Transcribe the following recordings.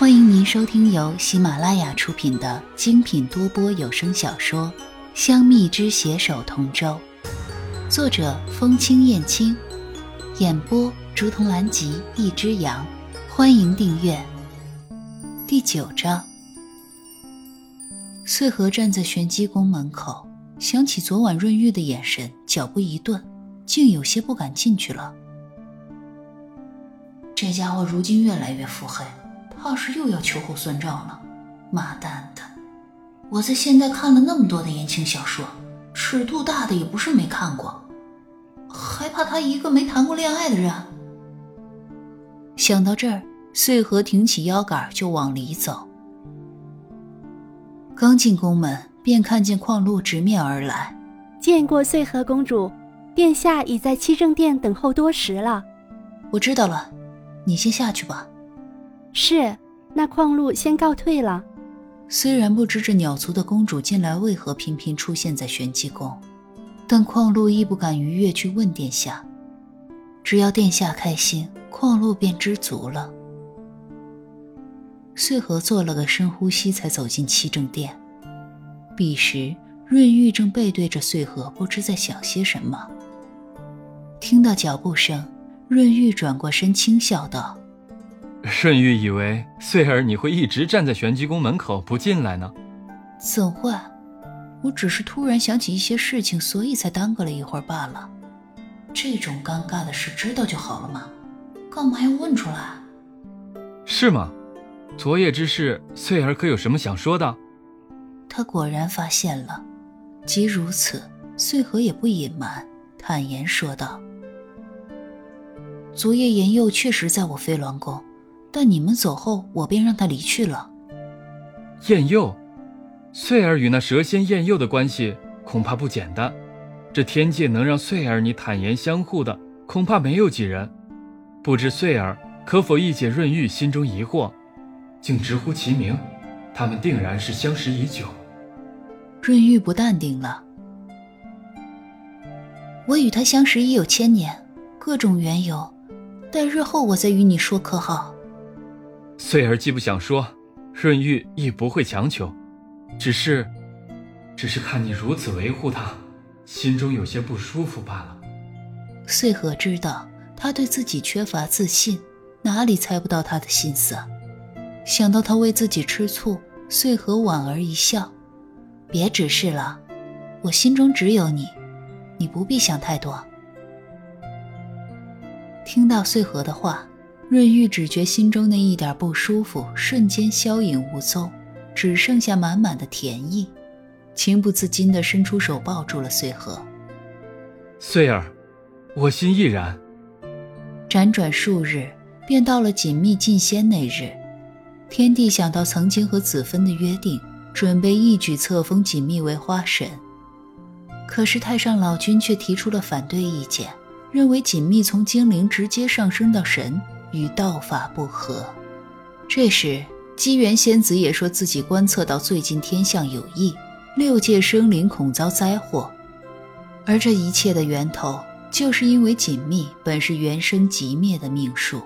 欢迎您收听由喜马拉雅出品的精品多播有声小说《香蜜之携手同舟》，作者风清燕青，演播竹筒兰吉一只羊。欢迎订阅。第九章，穗禾站在玄机宫门口，想起昨晚润玉的眼神，脚步一顿，竟有些不敢进去了。这家伙如今越来越腹黑。怕是又要秋后算账了，妈蛋的！我在现代看了那么多的言情小说，尺度大的也不是没看过，还怕他一个没谈过恋爱的人？想到这儿，穗禾挺起腰杆就往里走。刚进宫门，便看见矿路直面而来，见过穗禾公主，殿下已在七正殿等候多时了。我知道了，你先下去吧。是，那矿路先告退了。虽然不知这鸟族的公主近来为何频频出现在玄机宫，但矿路亦不敢逾越去问殿下。只要殿下开心，矿路便知足了。穗禾做了个深呼吸，才走进七正殿。彼时，润玉正背对着穗禾，不知在想些什么。听到脚步声，润玉转过身，轻笑道。顺玉以为穗儿你会一直站在玄机宫门口不进来呢？怎会？我只是突然想起一些事情，所以才耽搁了一会儿罢了。这种尴尬的事知道就好了嘛，干嘛要问出来？是吗？昨夜之事，穗儿可有什么想说的？他果然发现了，即如此，穗禾也不隐瞒，坦言说道：“昨夜言佑确实在我飞鸾宫。”但你们走后，我便让他离去了。燕佑，穗儿与那蛇仙燕佑的关系恐怕不简单。这天界能让穗儿你坦言相护的，恐怕没有几人。不知穗儿可否一解润玉心中疑惑？竟直呼其名，他们定然是相识已久。润玉不淡定了。我与他相识已有千年，各种缘由，待日后我再与你说，可好？穗儿既不想说，润玉亦不会强求，只是，只是看你如此维护他，心中有些不舒服罢了。穗禾知道他对自己缺乏自信，哪里猜不到他的心思？想到他为自己吃醋，穗禾莞尔一笑：“别指示了，我心中只有你，你不必想太多。”听到穗禾的话。润玉只觉心中那一点不舒服瞬间消隐无踪，只剩下满满的甜意，情不自禁地伸出手抱住了穗禾。穗儿，我心亦然。辗转数日，便到了锦觅进仙那日。天帝想到曾经和子芬的约定，准备一举册封锦觅为花神，可是太上老君却提出了反对意见，认为锦觅从精灵直接上升到神。与道法不合。这时，机缘仙子也说自己观测到最近天象有异，六界生灵恐遭灾祸。而这一切的源头，就是因为锦觅本是原生即灭的命数，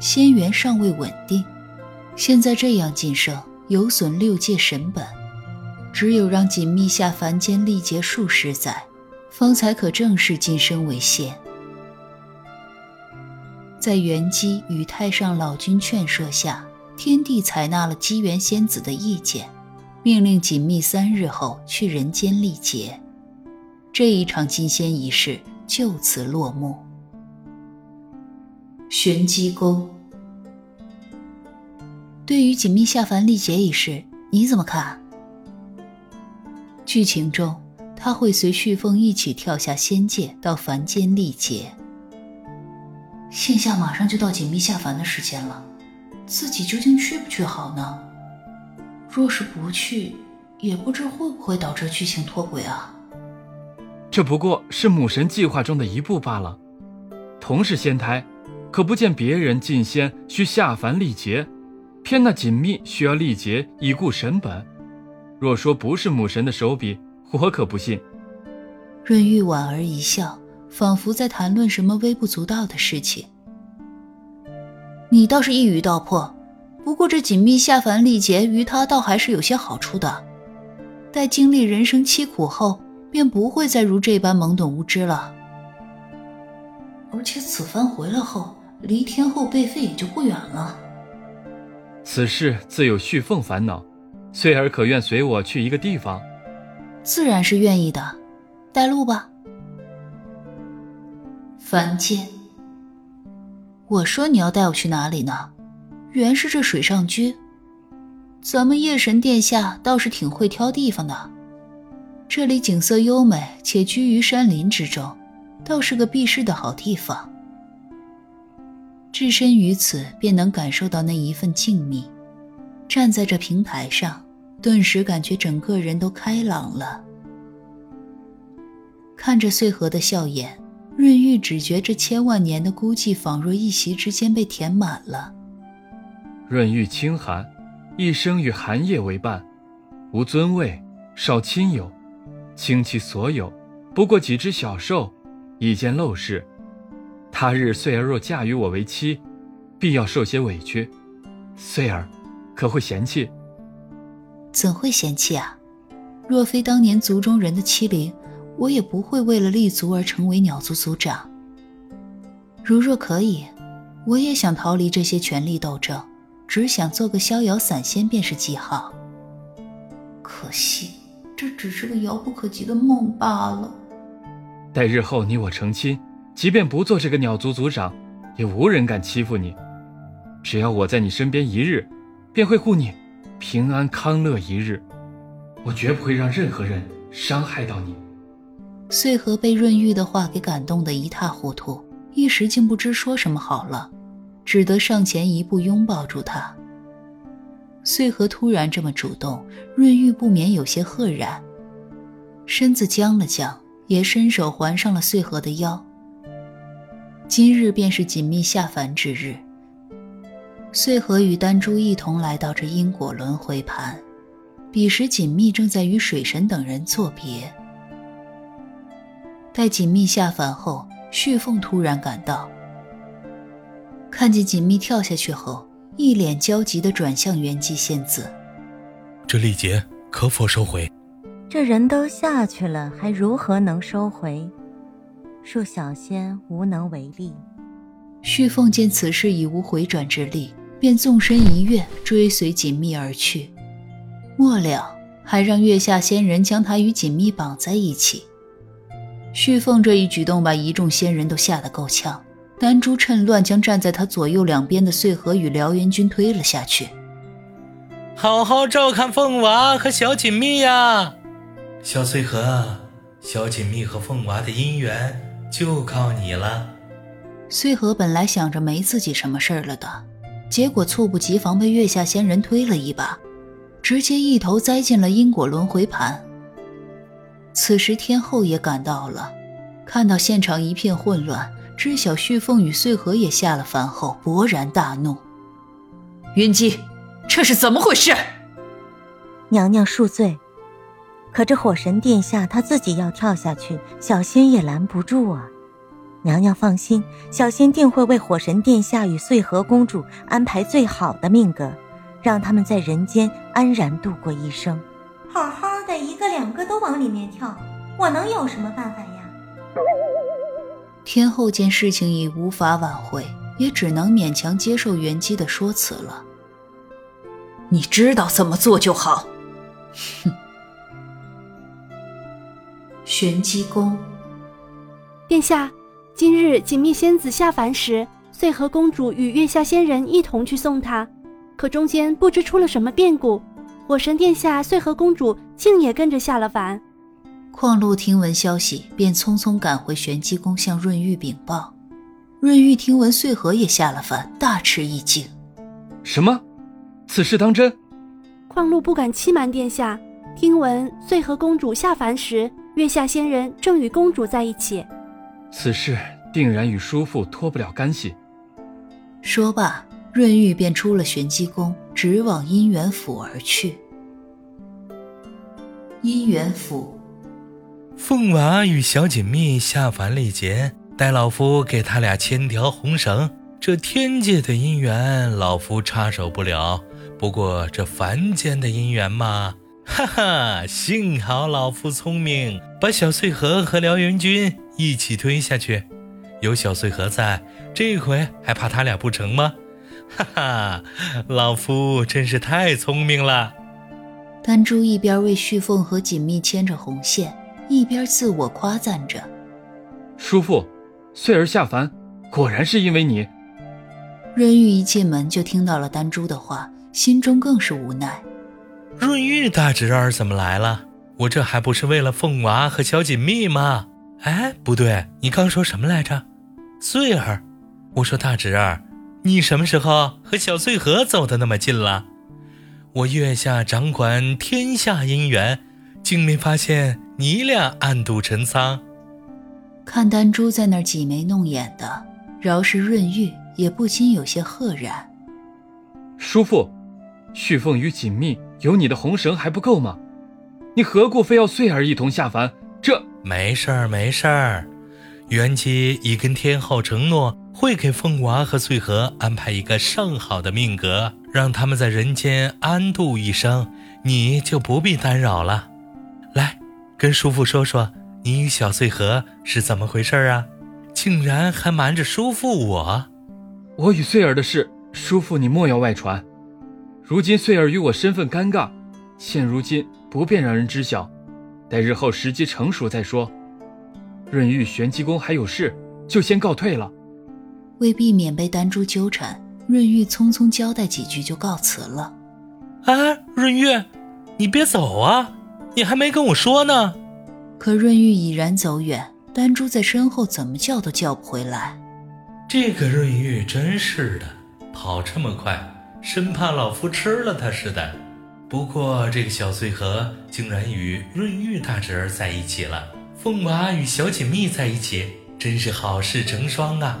仙缘尚未稳定。现在这样晋升，有损六界神本。只有让锦觅下凡间历劫数十载，方才可正式晋升为仙。在元姬与太上老君劝说下，天帝采纳了机缘仙子的意见，命令锦觅三日后去人间历劫。这一场进仙仪式就此落幕。玄机宫，对于锦觅下凡历劫一事，你怎么看？剧情中，他会随旭凤一起跳下仙界，到凡间历劫。现下马上就到锦觅下凡的时间了，自己究竟去不去好呢？若是不去，也不知会不会导致剧情脱轨啊。这不过是母神计划中的一步罢了。同是仙胎，可不见别人进仙需下凡历劫，偏那锦觅需要历劫以固神本。若说不是母神的手笔，我可不信。润玉莞尔一笑。仿佛在谈论什么微不足道的事情。你倒是一语道破，不过这锦觅下凡历劫于他倒还是有些好处的。待经历人生凄苦后，便不会再如这般懵懂无知了。而且此番回来后，离天后被废也就不远了。此事自有旭凤烦恼，穗儿可愿随我去一个地方？自然是愿意的，带路吧。凡间，我说你要带我去哪里呢？原是这水上居。咱们夜神殿下倒是挺会挑地方的，这里景色优美，且居于山林之中，倒是个避世的好地方。置身于此，便能感受到那一份静谧。站在这平台上。顿时感觉整个人都开朗了。看着穗禾的笑颜，润玉只觉这千万年的孤寂，仿若一席之间被填满了。润玉清寒，一生与寒夜为伴，无尊位，少亲友，倾其所有，不过几只小兽，一件陋室。他日穗儿若嫁与我为妻，必要受些委屈，穗儿可会嫌弃？怎会嫌弃啊？若非当年族中人的欺凌，我也不会为了立足而成为鸟族族长。如若可以，我也想逃离这些权力斗争，只想做个逍遥散仙便是极好。可惜，这只是个遥不可及的梦罢了。待日后你我成亲，即便不做这个鸟族族长，也无人敢欺负你。只要我在你身边一日，便会护你。平安康乐一日，我绝不会让任何人伤害到你。穗禾被润玉的话给感动得一塌糊涂，一时竟不知说什么好了，只得上前一步拥抱住他。穗禾突然这么主动，润玉不免有些赫然，身子僵了僵，也伸手环上了穗禾的腰。今日便是锦觅下凡之日。穗禾与丹珠一同来到这因果轮回盘，彼时锦觅正在与水神等人作别。待锦觅下凡后，旭凤突然赶到，看见锦觅跳下去后，一脸焦急地转向元寂仙子：“这历劫可否收回？”这人都下去了，还如何能收回？恕小仙无能为力。旭凤见此事已无回转之力。便纵身一跃，追随锦觅而去，末了还让月下仙人将他与锦觅绑在一起。旭凤这一举动把一众仙人都吓得够呛，丹珠趁乱将站在他左右两边的穗禾与燎原君推了下去。好好照看凤娃和小锦觅呀，小穗禾，小锦觅和凤娃的姻缘就靠你了。穗禾本来想着没自己什么事儿了的。结果猝不及防被月下仙人推了一把，直接一头栽进了因果轮回盘。此时天后也赶到了，看到现场一片混乱，知晓旭凤与穗禾也下了凡后，勃然大怒：“云姬，这是怎么回事？”娘娘恕罪，可这火神殿下他自己要跳下去，小仙也拦不住啊。娘娘放心，小仙定会为火神殿下与穗禾公主安排最好的命格，让他们在人间安然度过一生。好好的一个两个都往里面跳，我能有什么办法呀？天后见事情已无法挽回，也只能勉强接受袁姬的说辞了。你知道怎么做就好。哼。玄机宫，殿下。今日锦觅仙子下凡时，穗禾公主与月下仙人一同去送她，可中间不知出了什么变故，火神殿下穗禾公主竟也跟着下了凡。矿路听闻消息，便匆匆赶回玄机宫向润玉禀报。润玉听闻穗禾也下了凡，大吃一惊：“什么？此事当真？”矿路不敢欺瞒殿下，听闻穗禾公主下凡时，月下仙人正与公主在一起。此事定然与叔父脱不了干系。说罢，润玉便出了玄机宫，直往姻缘府而去。姻缘府，凤娃与小锦觅下凡历劫，待老夫给他俩牵条红绳，这天界的姻缘，老夫插手不了。不过这凡间的姻缘嘛，哈哈，幸好老夫聪明，把小穗禾和辽元君一起推下去。有小穗禾在，这回还怕他俩不成吗？哈哈，老夫真是太聪明了。丹珠一边为旭凤和锦觅牵着红线，一边自我夸赞着：“叔父，穗儿下凡，果然是因为你。”润玉一进门就听到了丹珠的话，心中更是无奈。润玉大侄儿怎么来了？我这还不是为了凤娃和小锦觅吗？哎，不对，你刚说什么来着？穗儿，我说大侄儿，你什么时候和小翠荷走的那么近了？我月下掌管天下姻缘，竟没发现你俩暗度陈仓。看丹珠在那儿挤眉弄眼的，饶是润玉。也不禁有些赫然。叔父，旭凤与锦觅有你的红绳还不够吗？你何故非要穗儿一同下凡？这没事儿，没事儿。元姬已跟天后承诺，会给凤娃和穗禾安排一个上好的命格，让他们在人间安度一生，你就不必干扰了。来，跟叔父说说，你与小穗禾是怎么回事啊？竟然还瞒着叔父我。我与穗儿的事，叔父你莫要外传。如今穗儿与我身份尴尬，现如今不便让人知晓，待日后时机成熟再说。润玉玄机宫还有事，就先告退了。为避免被丹珠纠缠，润玉匆匆交代几句就告辞了。啊，润玉，你别走啊！你还没跟我说呢。可润玉已然走远，丹珠在身后怎么叫都叫不回来。这个润玉真是的，跑这么快，生怕老夫吃了他似的。不过这个小穗禾竟然与润玉大侄儿在一起了，凤娃与小锦觅在一起，真是好事成双啊！